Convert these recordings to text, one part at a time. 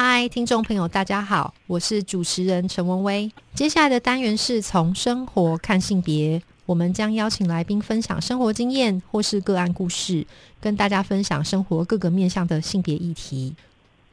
嗨，听众朋友，大家好，我是主持人陈文威。接下来的单元是从生活看性别，我们将邀请来宾分享生活经验或是个案故事，跟大家分享生活各个面向的性别议题。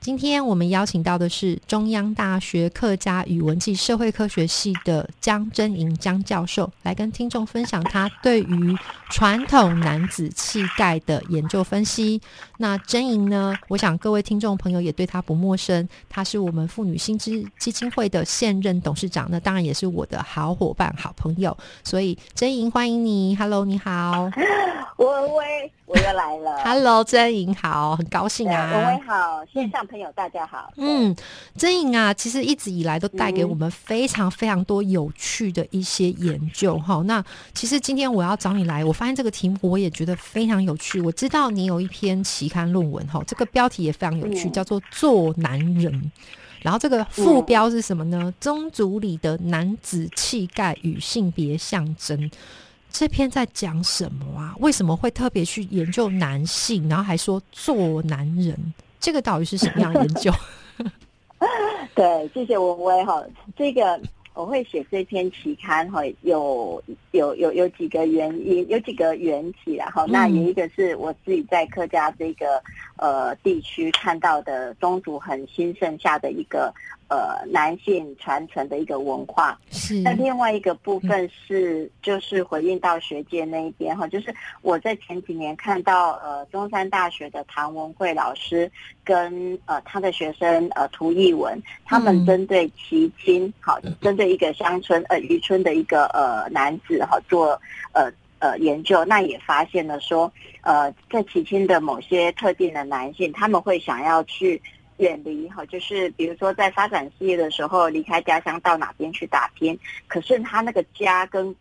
今天我们邀请到的是中央大学客家语文暨社会科学系的江真莹江教授，来跟听众分享他对于传统男子气概的研究分析。那真莹呢，我想各位听众朋友也对他不陌生，他是我们妇女新知基金会的现任董事长，那当然也是我的好伙伴、好朋友。所以真莹，欢迎你，Hello，你好，文威，我又来了，Hello，真颖好，很高兴啊，文威好，线上。朋友，大家好。嗯，真颖啊，其实一直以来都带给我们非常非常多有趣的一些研究哈。那其实今天我要找你来，我发现这个题目我也觉得非常有趣。我知道你有一篇期刊论文哈，这个标题也非常有趣，叫做《做男人》。然后这个副标是什么呢？宗族里的男子气概与性别象征。这篇在讲什么啊？为什么会特别去研究男性？然后还说做男人？这个到底是什么样研究？对，谢谢文威哈。这个我会写这篇期刊哈，有有有有几个原因，有几个缘起然后那有一个是我自己在客家这个呃地区看到的宗族很兴盛下的一个。呃，男性传承的一个文化是。那另外一个部分是，就是回应到学界那一边哈，就是我在前几年看到呃，中山大学的唐文慧老师跟呃他的学生呃涂艺文，他们针对旗津好，针对一个乡村呃渔村的一个呃男子哈做呃呃研究，那也发现了说呃，在齐青的某些特定的男性，他们会想要去。远离哈，就是比如说在发展事业的时候，离开家乡到哪边去打拼。可是他那个家跟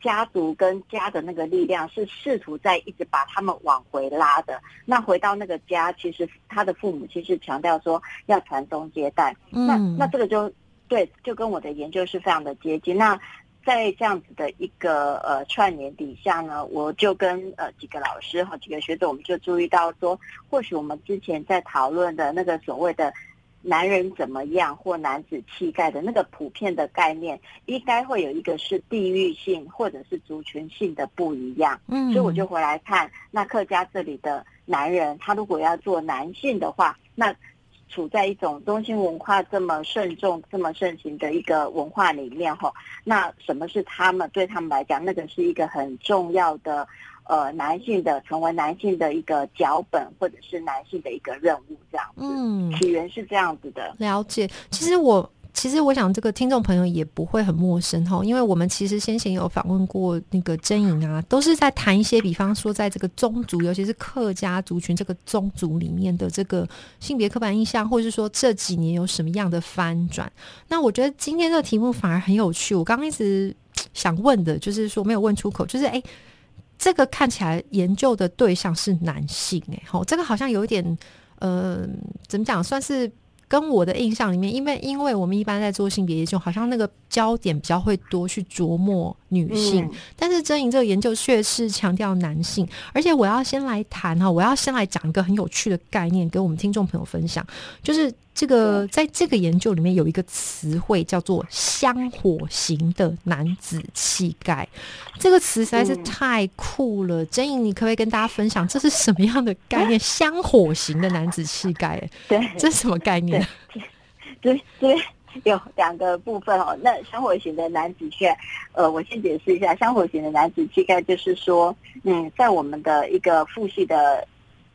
家族跟家的那个力量是试图在一直把他们往回拉的。那回到那个家，其实他的父母其实强调说要传宗接代。那那这个就对，就跟我的研究是非常的接近。那在这样子的一个呃串联底下呢，我就跟呃几个老师和几个学者，我们就注意到说，或许我们之前在讨论的那个所谓的男人怎么样或男子气概的那个普遍的概念，应该会有一个是地域性或者是族群性的不一样。嗯，所以我就回来看，那客家这里的男人，他如果要做男性的话，那。处在一种中心文化这么慎重、这么盛行的一个文化里面哈，那什么是他们对他们来讲，那个是一个很重要的呃男性的成为男性的一个脚本，或者是男性的一个任务这样子。嗯，起源是这样子的。了解，其实我。其实我想，这个听众朋友也不会很陌生哈，因为我们其实先前有访问过那个真颖啊，都是在谈一些，比方说在这个宗族，尤其是客家族群这个宗族里面的这个性别刻板印象，或者是说这几年有什么样的翻转。那我觉得今天这个题目反而很有趣。我刚一直想问的，就是说没有问出口，就是哎，这个看起来研究的对象是男性，哎，好，这个好像有一点，呃，怎么讲，算是。跟我的印象里面，因为因为我们一般在做性别研究，好像那个焦点比较会多去琢磨女性，但是真莹这个研究却是强调男性。而且我要先来谈哈，我要先来讲一个很有趣的概念，给我们听众朋友分享，就是。这个在这个研究里面有一个词汇叫做“香火型的男子气概”，这个词实在是太酷了。真莹，你可不可以跟大家分享这是什么样的概念？“ 香火型的男子气概”，对，这是什么概念？对对，有两个部分哦。那香火型的男子气概，呃，我先解释一下，香火型的男子气概就是说，嗯，在我们的一个父系的。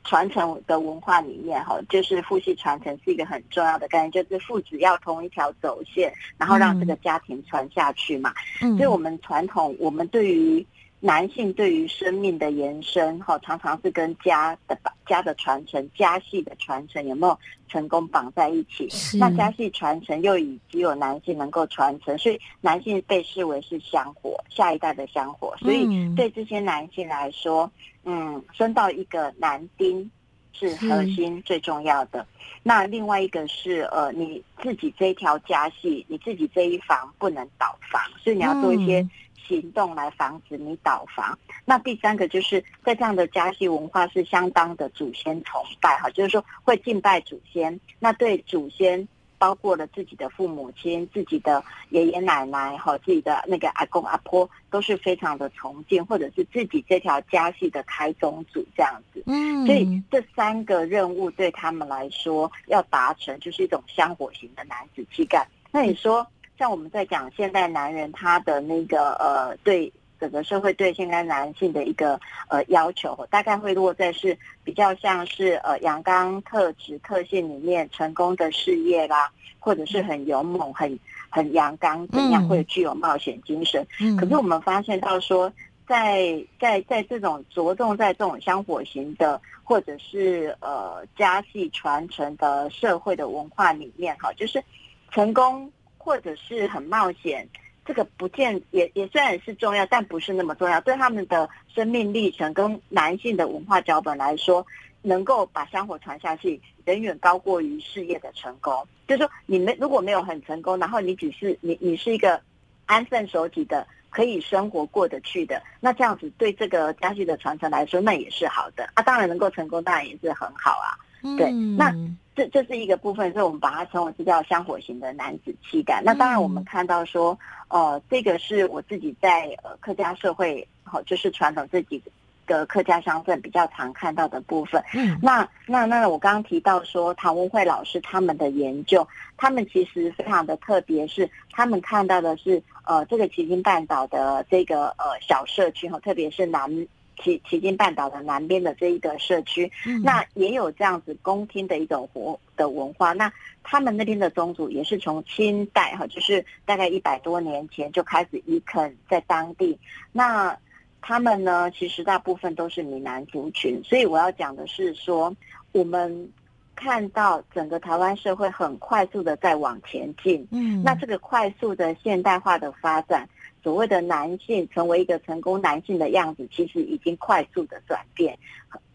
传承的文化里面，哈，就是父系传承是一个很重要的概念，就是父子要同一条走线，然后让这个家庭传下去嘛。嗯所以，我们传统，我们对于男性对于生命的延伸，哈，常常是跟家的家的传承、家系的传承有没有成功绑在一起？那家系传承又以只有男性能够传承，所以男性被视为是香火，下一代的香火。所以对这些男性来说，嗯，生到一个男丁是核心最重要的。那另外一个是呃，你自己这一条家系，你自己这一房不能倒房，所以你要做一些。行动来防止你倒房。那第三个就是在这样的家系文化是相当的祖先崇拜哈，就是说会敬拜祖先。那对祖先包括了自己的父母亲、自己的爷爷奶奶哈、自己的那个阿公阿婆都是非常的崇敬，或者是自己这条家系的开宗祖这样子。嗯，所以这三个任务对他们来说要达成，就是一种香火型的男子气概。那你说？像我们在讲现代男人他的那个呃，对整个社会对现代男性的一个呃要求，大概会落在是比较像是呃阳刚特质特性里面成功的事业啦，或者是很勇猛、很很阳刚怎样，会具有冒险精神。可是我们发现到说，在在在这种着重在这种香火型的，或者是呃家系传承的社会的文化里面，哈，就是成功。或者是很冒险，这个不见也也虽然是重要，但不是那么重要。对他们的生命历程跟男性的文化脚本来说，能够把香火传下去，远远高过于事业的成功。就是说，你们如果没有很成功，然后你只是你你是一个安分守己的，可以生活过得去的，那这样子对这个家具的传承来说，那也是好的。啊，当然能够成功，当然也是很好啊。对，那。这这是一个部分，所以我们把它称为是叫香火型的男子气概。那当然，我们看到说，呃，这个是我自己在呃客家社会，好，就是传统这几个客家乡镇比较常看到的部分。嗯，那那那我刚刚提到说，唐文慧老师他们的研究，他们其实非常的特别，是他们看到的是呃这个旗津半岛的这个呃小社区哈，特别是南。旗旗津半岛的南边的这一个社区，那也有这样子宫廷的一种活的文化。那他们那边的宗族也是从清代哈，就是大概一百多年前就开始移垦在当地。那他们呢，其实大部分都是闽南族群。所以我要讲的是说，我们看到整个台湾社会很快速的在往前进。嗯，那这个快速的现代化的发展。所谓的男性成为一个成功男性的样子，其实已经快速的转变，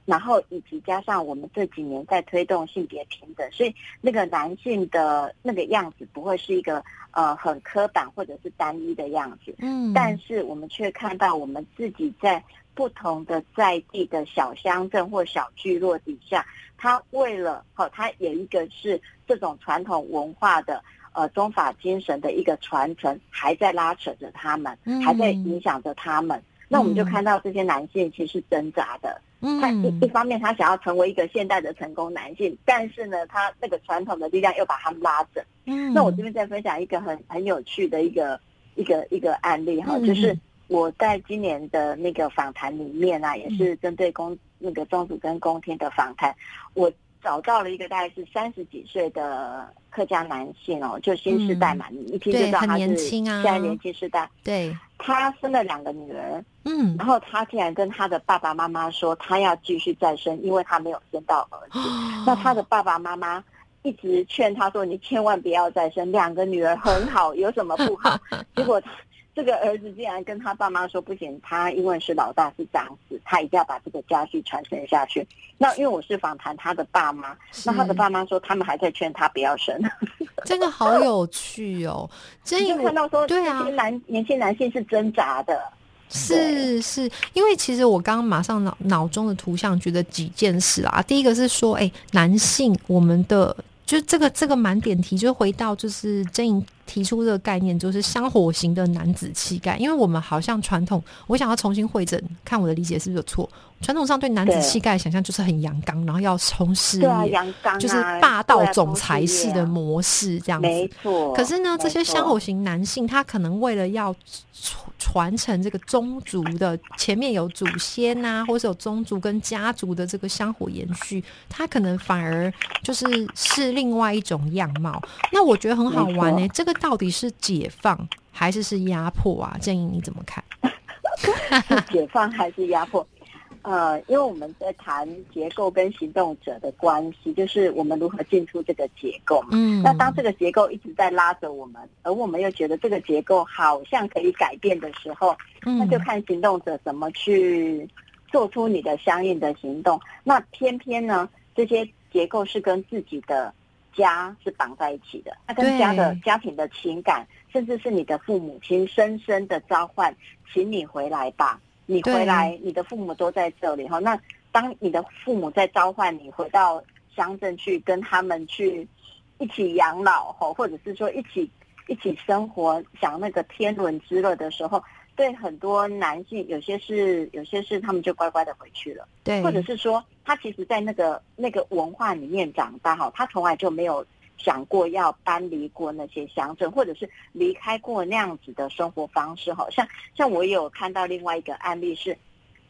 然后以及加上我们这几年在推动性别平等，所以那个男性的那个样子不会是一个呃很刻板或者是单一的样子。嗯，但是我们却看到我们自己在不同的在地的小乡镇或小聚落底下，他为了好，他有一个是这种传统文化的。呃，宗法精神的一个传承还在拉扯着他们，还在影响着他们。那我们就看到这些男性其实是挣扎的。他一一方面他想要成为一个现代的成功男性，但是呢，他那个传统的力量又把他们拉着。嗯，那我这边再分享一个很很有趣的一个一个一个案例哈，就是我在今年的那个访谈里面啊，也是针对公那个宗主跟公天的访谈，我。找到了一个大概是三十几岁的客家男性哦，就新时代嘛，你一听就知道他是现在年轻时代。对，他生了两个女儿，嗯，然后他竟然跟他的爸爸妈妈说，他要继续再生，因为他没有生到儿子。那他的爸爸妈妈一直劝他说：“你千万不要再生，两个女儿很好，有什么不好？” 结果他。这个儿子竟然跟他爸妈说不行，他因为是老大是长子，他一定要把这个家系传承下去。那因为我是访谈他的爸妈，那他的爸妈说他们还在劝他不要生。这个好有趣哦！这就看到说，对啊，男年轻男性是挣扎的，是是，因为其实我刚刚马上脑脑中的图像觉得几件事啊。第一个是说，哎，男性我们的就这个这个满点题，就回到就是真颖。提出这个概念就是香火型的男子气概，因为我们好像传统，我想要重新会诊，看我的理解是不是有错。传统上对男子气概想象就是很阳刚，然后要冲事业，就是霸道总裁式的模式这样子。没错。可是呢，这些香火型男性，他可能为了要传承这个宗族的，前面有祖先呐，或者有宗族跟家族的这个香火延续，他可能反而就是是另外一种样貌。那我觉得很好玩呢，这个。到底是解放还是是压迫啊？建议你怎么看？解放还是压迫？呃，因为我们在谈结构跟行动者的关系，就是我们如何进出这个结构嘛。嗯，那当这个结构一直在拉着我们，而我们又觉得这个结构好像可以改变的时候，那就看行动者怎么去做出你的相应的行动。那偏偏呢，这些结构是跟自己的家是绑在一起的，那跟家的家庭的情感，甚至是你的父母亲深深的召唤，请你回来吧。你回来，你的父母都在这里哈。那当你的父母在召唤你回到乡镇去，跟他们去一起养老哈，或者是说一起一起生活，享那个天伦之乐的时候，对很多男性，有些是有些是他们就乖乖的回去了，对，或者是说他其实，在那个那个文化里面长大哈，他从来就没有。想过要搬离过那些乡镇，或者是离开过那样子的生活方式，哈像像我有看到另外一个案例是，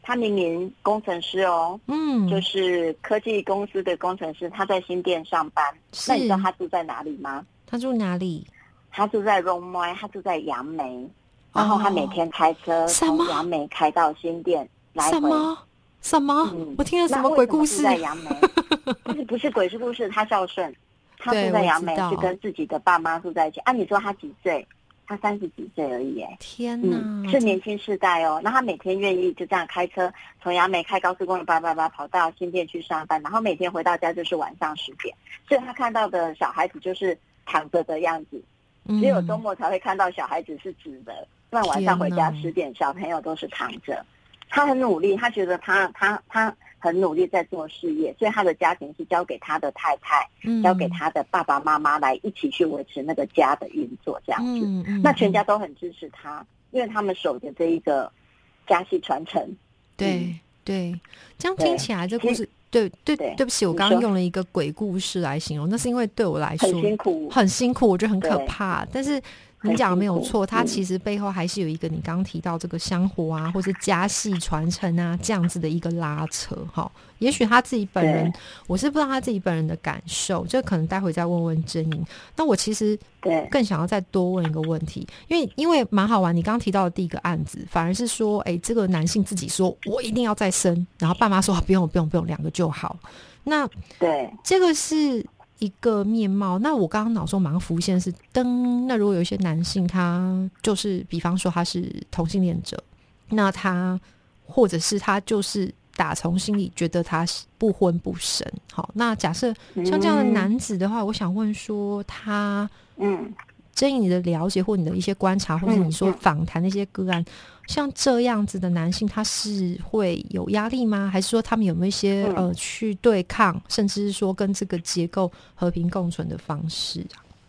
他明明工程师哦，嗯，就是科技公司的工程师，他在新店上班，那你知道他住在哪里吗？他住哪里？他住在龙麦，他住在杨梅，然后他每天开车从杨梅开到新店来回，什么？什么？我听了什么鬼故事？在杨梅，不是不是鬼故事，他孝顺。他住在杨梅，是跟自己的爸妈住在一起。按你说他几岁？他三十几岁而已。哎，天哪，是年轻世代哦。那他每天愿意就这样开车从杨梅开高速公路叭叭叭跑到新店去上班，然后每天回到家就是晚上十点。所以他看到的小孩子就是躺着的样子，只有周末才会看到小孩子是直的。不然晚上回家十点，小朋友都是躺着。他很努力，他觉得他他他。很努力在做事业，所以他的家庭是交给他的太太，交给他的爸爸妈妈来一起去维持那个家的运作，这样子。那全家都很支持他，因为他们守着这一个家系传承。对对，这样听起来这故事，对对对不起，我刚刚用了一个鬼故事来形容，那是因为对我来说很辛苦，很辛苦，我觉得很可怕，但是。你讲的没有错，它其实背后还是有一个你刚刚提到这个香火啊，或是家系传承啊这样子的一个拉扯哈。也许他自己本人，我是不知道他自己本人的感受，这可能待会再问问真莹。那我其实更想要再多问一个问题，因为因为蛮好玩。你刚刚提到的第一个案子，反而是说，哎，这个男性自己说我一定要再生，然后爸妈说不用不用不用，两个就好。那对这个是。一个面貌，那我刚刚脑中马上浮现是灯。那如果有一些男性，他就是比方说他是同性恋者，那他或者是他就是打从心里觉得他是不婚不生。好，那假设像这样的男子的话，我想问说他嗯。针于你的了解或你的一些观察，或者你说访谈那些个案，像这样子的男性，他是会有压力吗？还是说他们有没有一些呃去对抗，甚至是说跟这个结构和平共存的方式？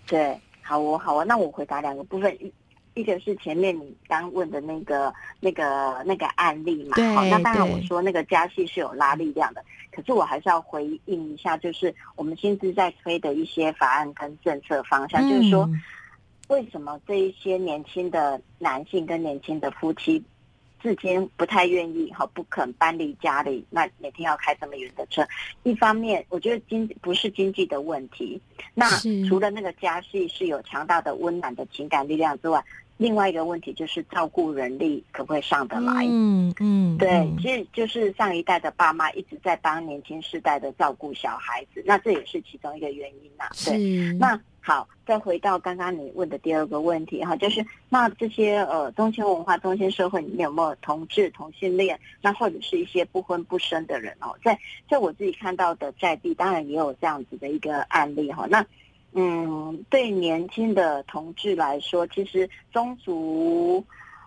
对，好哦，好哦，那我回答两个部分，一一个是前面你刚问的那个那个那个案例嘛，好，那当然我说那个加戏是有拉力量的，可是我还是要回应一下，就是我们现在在推的一些法案跟政策方向，就是说。为什么这一些年轻的男性跟年轻的夫妻，至今不太愿意哈，不肯搬离家里，那每天要开这么远的车？一方面，我觉得经不是经济的问题，那除了那个家系是有强大的温暖的情感力量之外。另外一个问题就是照顾人力可不可以上得来？嗯嗯，对，其实就是上一代的爸妈一直在帮年轻世代的照顾小孩子，那这也是其中一个原因呐。对，那好，再回到刚刚你问的第二个问题哈，就是那这些呃中青文化、中青社会里面有没有同志、同性恋，那或者是一些不婚不生的人哦？在在我自己看到的在地，当然也有这样子的一个案例哈。那嗯，对年轻的同志来说，其实宗族，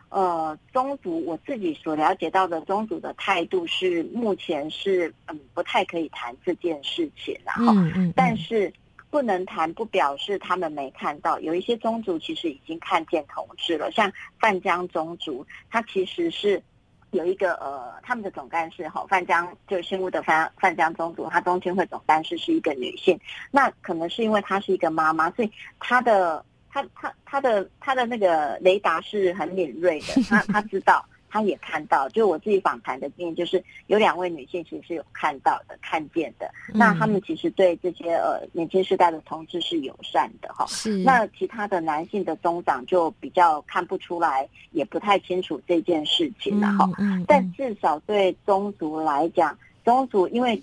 呃，宗族我自己所了解到的宗族的态度是，目前是嗯不太可以谈这件事情，然后，但是不能谈不表示他们没看到，有一些宗族其实已经看见同志了，像范江宗族，他其实是。有一个呃，他们的总干事哈，范江就是新屋的范范江宗主，他中青会总干事是一个女性。那可能是因为她是一个妈妈，所以她的她她她的她的那个雷达是很敏锐的，她她知道她也看到，就我自己访谈的经验，就是有两位女性其实是有看到的、看见的。那他们其实对这些呃年轻时代的同志是友善的哈。是。那其他的男性的宗长就比较看不出来，也不太清楚这件事情了哈。嗯。但至少对宗族来讲，宗族因为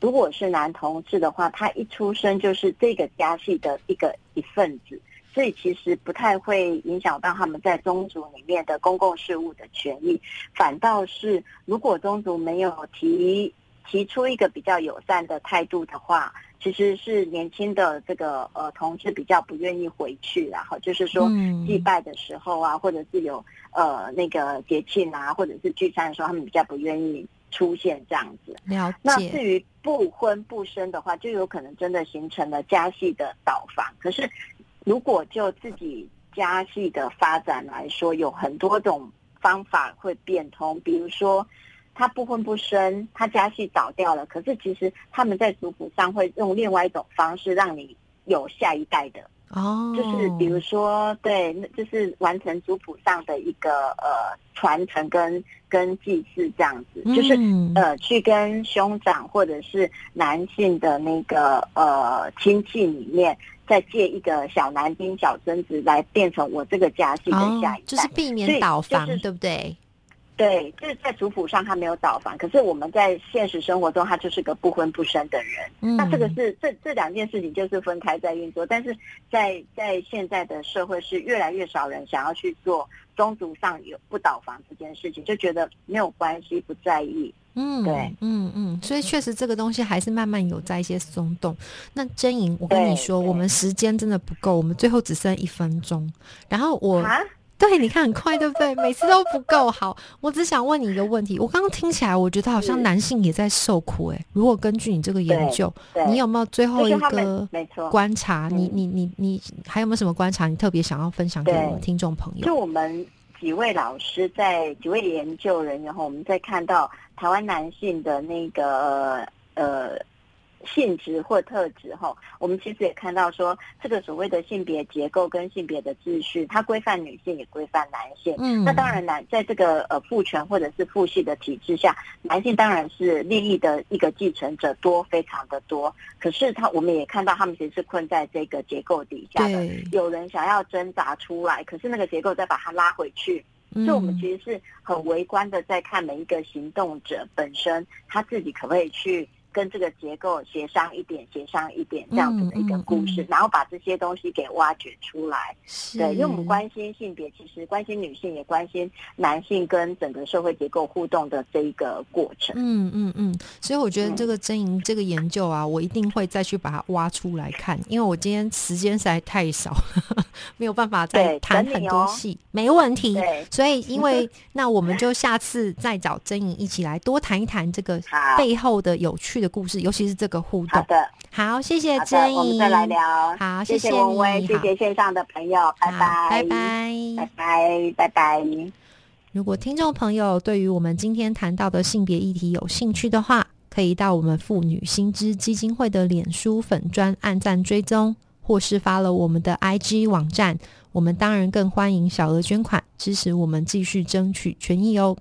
如果是男同志的话，他一出生就是这个家系的一个一份子。所以其实不太会影响到他们在宗族里面的公共事务的权益，反倒是如果宗族没有提提出一个比较友善的态度的话，其实是年轻的这个呃同志比较不愿意回去，然后就是说祭拜的时候啊，或者是有呃那个节庆啊，或者是聚餐的时候，他们比较不愿意出现这样子。了解。那至于不婚不生的话，就有可能真的形成了家系的倒房。可是。如果就自己家系的发展来说，有很多种方法会变通。比如说，他不婚不生，他家系倒掉了，可是其实他们在族谱上会用另外一种方式让你有下一代的。哦，就是比如说，对，就是完成族谱上的一个呃传承跟跟祭祀这样子，就是呃去跟兄长或者是男性的那个呃亲戚里面。再借一个小男丁、小孙子来变成我这个家系的下一代，就是避免倒房，对不对？对，就是在族谱上他没有倒房，可是我们在现实生活中他就是个不婚不生的人。嗯那这个是这这两件事情就是分开在运作，但是在在现在的社会是越来越少人想要去做宗族上有不倒房这件事情，就觉得没有关系，不在意。嗯，对，嗯嗯，所以确实这个东西还是慢慢有在一些松动。那真莹，我跟你说，我们时间真的不够，我们最后只剩一分钟。然后我，对，你看很快，对不对？每次都不够好。我只想问你一个问题，我刚刚听起来，我觉得好像男性也在受苦。哎，如果根据你这个研究，你有没有最后一个观察？你你你你还有没有什么观察？你特别想要分享给我们听众朋友？就我们几位老师在几位研究人员后，我们在看到。台湾男性的那个呃性质或特质哈，我们其实也看到说，这个所谓的性别结构跟性别的秩序，它规范女性也规范男性。嗯，那当然男在这个呃父权或者是父系的体制下，男性当然是利益的一个继承者多，非常的多。可是他我们也看到，他们其实是困在这个结构底下的。有人想要挣扎出来，可是那个结构再把它拉回去。所以，我们其实是很围观的，在看每一个行动者本身，他自己可不可以去。跟这个结构协商一点，协商一点这样子的一个故事，然后把这些东西给挖掘出来。对，因为我们关心性别，其实关心女性，也关心男性跟整个社会结构互动的这一个过程。嗯嗯嗯，所以我觉得这个真营这个研究啊，我一定会再去把它挖出来看，因为我今天时间实在太少，没有办法再谈很多戏。没问题。所以，因为 那我们就下次再找真莹一起来多谈一谈这个背后的有趣。的故事，尤其是这个互动。好的，好，谢谢珍怡，我们再来聊。好，谢谢文威，谢谢线上的朋友，拜拜，拜拜，拜拜，拜拜。如果听众朋友对于我们今天谈到的性别议题有兴趣的话，可以到我们妇女新知基金会的脸书粉专按赞追踪，或是发了我们的 IG 网站。我们当然更欢迎小额捐款，支持我们继续争取权益哦。